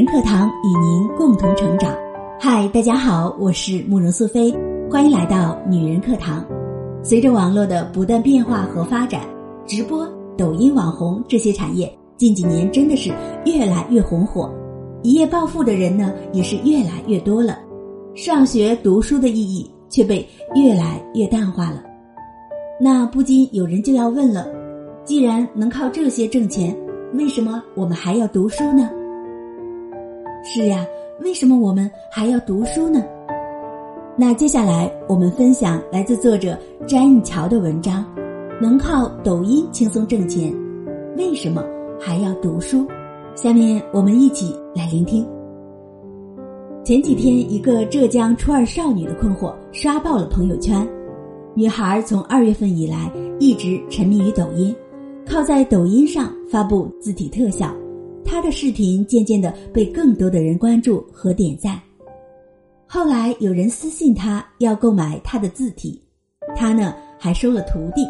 人课堂与您共同成长。嗨，大家好，我是慕容素菲，欢迎来到女人课堂。随着网络的不断变化和发展，直播、抖音、网红这些产业近几年真的是越来越红火，一夜暴富的人呢也是越来越多了。上学读书的意义却被越来越淡化了。那不禁有人就要问了：既然能靠这些挣钱，为什么我们还要读书呢？是呀，为什么我们还要读书呢？那接下来我们分享来自作者詹玉桥的文章：能靠抖音轻松挣钱，为什么还要读书？下面我们一起来聆听。前几天，一个浙江初二少女的困惑刷爆了朋友圈。女孩从二月份以来一直沉迷于抖音，靠在抖音上发布字体特效。他的视频渐渐的被更多的人关注和点赞。后来有人私信他要购买他的字体，他呢还收了徒弟。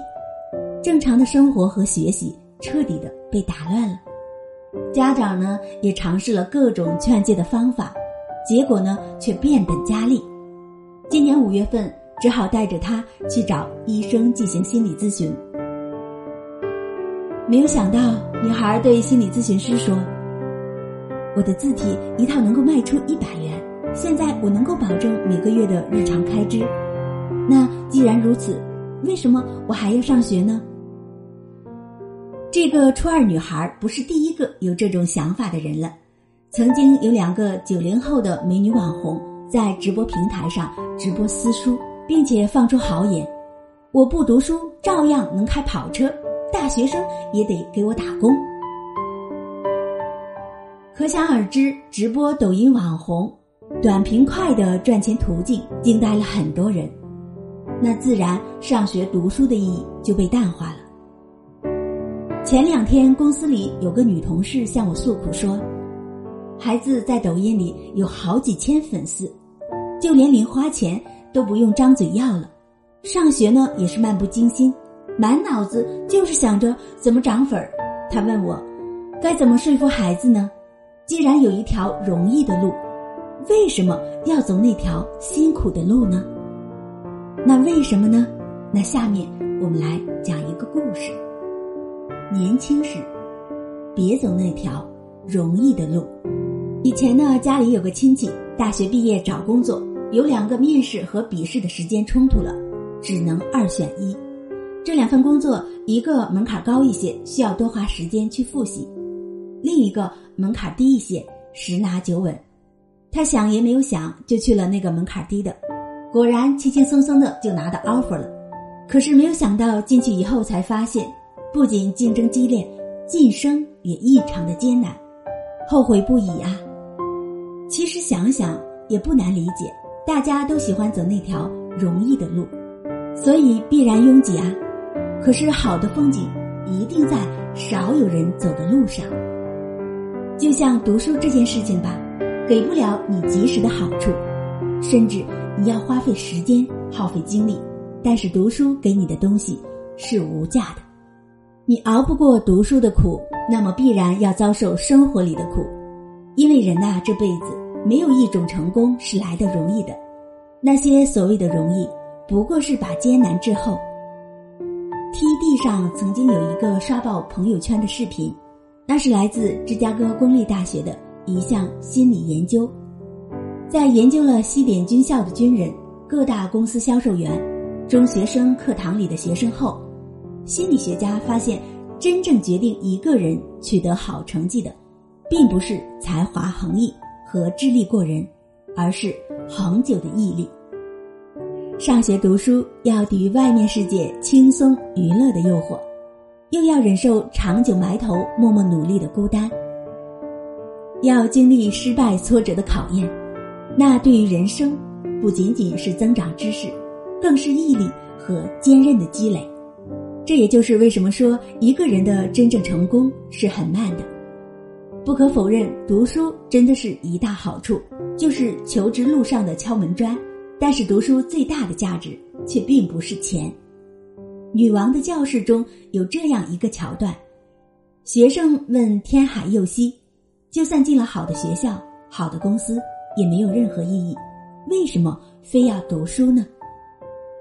正常的生活和学习彻底的被打乱了。家长呢也尝试了各种劝诫的方法，结果呢却变本加厉。今年五月份，只好带着他去找医生进行心理咨询。没有想到，女孩对心理咨询师说：“我的字体一套能够卖出一百元，现在我能够保证每个月的日常开支。那既然如此，为什么我还要上学呢？”这个初二女孩不是第一个有这种想法的人了。曾经有两个九零后的美女网红在直播平台上直播私书，并且放出豪言：“我不读书，照样能开跑车。”学生也得给我打工，可想而知，直播抖音网红短平快的赚钱途径惊呆了很多人，那自然上学读书的意义就被淡化了。前两天公司里有个女同事向我诉苦说，孩子在抖音里有好几千粉丝，就连零花钱都不用张嘴要了，上学呢也是漫不经心。满脑子就是想着怎么涨粉儿，他问我，该怎么说服孩子呢？既然有一条容易的路，为什么要走那条辛苦的路呢？那为什么呢？那下面我们来讲一个故事。年轻时，别走那条容易的路。以前呢，家里有个亲戚，大学毕业找工作，有两个面试和笔试的时间冲突了，只能二选一。这两份工作，一个门槛高一些，需要多花时间去复习；另一个门槛低一些，十拿九稳。他想也没有想，就去了那个门槛低的，果然轻轻松松的就拿到 offer 了。可是没有想到进去以后才发现，不仅竞争激烈，晋升也异常的艰难，后悔不已啊！其实想想也不难理解，大家都喜欢走那条容易的路，所以必然拥挤啊。可是，好的风景一定在少有人走的路上。就像读书这件事情吧，给不了你及时的好处，甚至你要花费时间、耗费精力。但是读书给你的东西是无价的。你熬不过读书的苦，那么必然要遭受生活里的苦。因为人呐，这辈子没有一种成功是来的容易的。那些所谓的容易，不过是把艰难滞后。TD 上曾经有一个刷爆朋友圈的视频，那是来自芝加哥公立大学的一项心理研究。在研究了西点军校的军人、各大公司销售员、中学生课堂里的学生后，心理学家发现，真正决定一个人取得好成绩的，并不是才华横溢和智力过人，而是恒久的毅力。上学读书要抵御外面世界轻松娱乐的诱惑，又要忍受长久埋头默默努力的孤单，要经历失败挫折的考验。那对于人生，不仅仅是增长知识，更是毅力和坚韧的积累。这也就是为什么说一个人的真正成功是很慢的。不可否认，读书真的是一大好处，就是求职路上的敲门砖。但是读书最大的价值却并不是钱。女王的教室中有这样一个桥段：学生问天海佑希，就算进了好的学校、好的公司，也没有任何意义。为什么非要读书呢？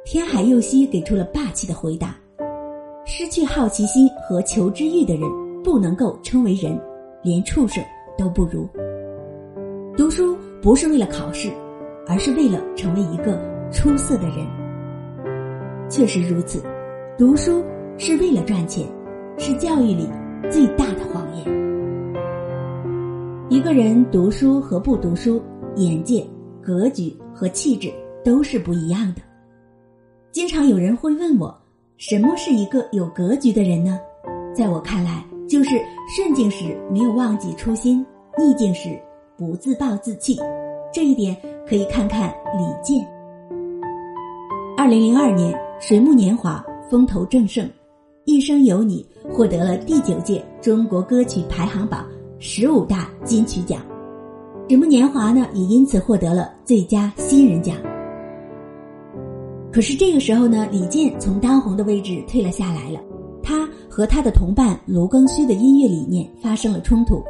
天海佑希给出了霸气的回答：失去好奇心和求知欲的人，不能够称为人，连畜生都不如。读书不是为了考试，而是为了成为一个出色的人。确实如此，读书是为了赚钱，是教育里最大的谎言。一个人读书和不读书，眼界、格局和气质都是不一样的。经常有人会问我，什么是一个有格局的人呢？在我看来，就是顺境时没有忘记初心，逆境时不自暴自弃。这一点可以看看李健。二零零二年，《水木年华》风头正盛，《一生有你》获得了第九届中国歌曲排行榜。十五大金曲奖，《水木年华》呢也因此获得了最佳新人奖。可是这个时候呢，李健从当红的位置退了下来了。他和他的同伴卢庚戌的音乐理念发生了冲突。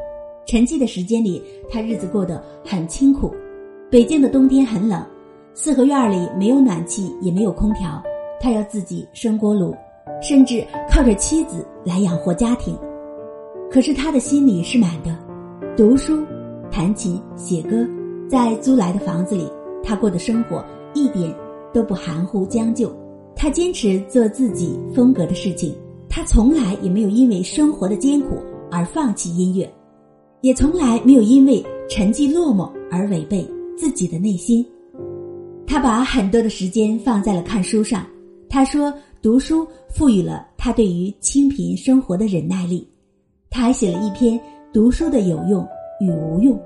沉寂的时间里，他日子过得很清苦。北京的冬天很冷，四合院里没有暖气，也没有空调，他要自己生锅炉，甚至靠着妻子来养活家庭。可是他的心里是满的，读书、弹琴、写歌，在租来的房子里，他过的生活一点都不含糊将就。他坚持做自己风格的事情，他从来也没有因为生活的艰苦而放弃音乐，也从来没有因为沉寂落寞而违背自己的内心。他把很多的时间放在了看书上。他说，读书赋予了他对于清贫生活的忍耐力。他还写了一篇《读书的有用与无用》，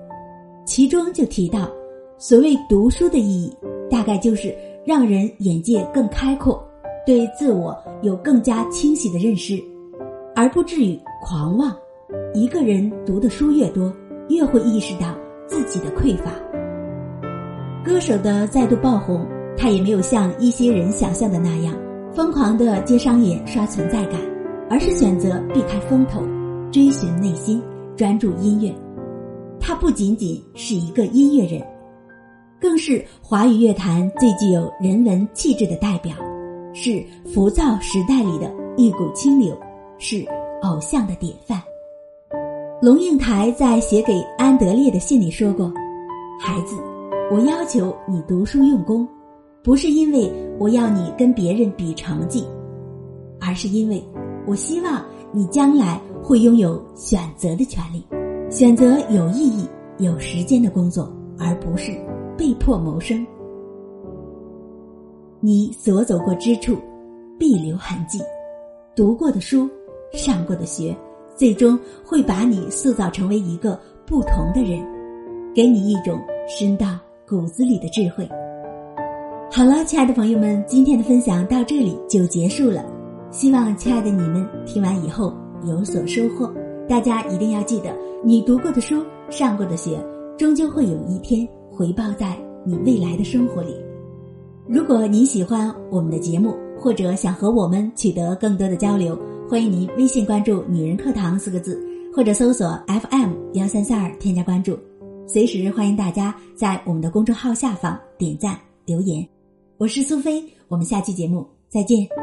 其中就提到，所谓读书的意义，大概就是让人眼界更开阔，对自我有更加清晰的认识，而不至于狂妄。一个人读的书越多，越会意识到自己的匮乏。歌手的再度爆红，他也没有像一些人想象的那样，疯狂的接商演刷存在感，而是选择避开风头。追寻内心，专注音乐。他不仅仅是一个音乐人，更是华语乐坛最具有人文气质的代表，是浮躁时代里的一股清流，是偶像的典范。龙应台在写给安德烈的信里说过：“孩子，我要求你读书用功，不是因为我要你跟别人比成绩，而是因为我希望你将来。”会拥有选择的权利，选择有意义、有时间的工作，而不是被迫谋生。你所走过之处，必留痕迹；读过的书、上过的学，最终会把你塑造成为一个不同的人，给你一种深到骨子里的智慧。好了，亲爱的朋友们，今天的分享到这里就结束了。希望亲爱的你们听完以后。有所收获，大家一定要记得，你读过的书、上过的学，终究会有一天回报在你未来的生活里。如果您喜欢我们的节目，或者想和我们取得更多的交流，欢迎您微信关注“女人课堂”四个字，或者搜索 FM 幺三三二添加关注。随时欢迎大家在我们的公众号下方点赞留言。我是苏菲，我们下期节目再见。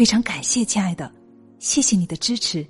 非常感谢，亲爱的，谢谢你的支持。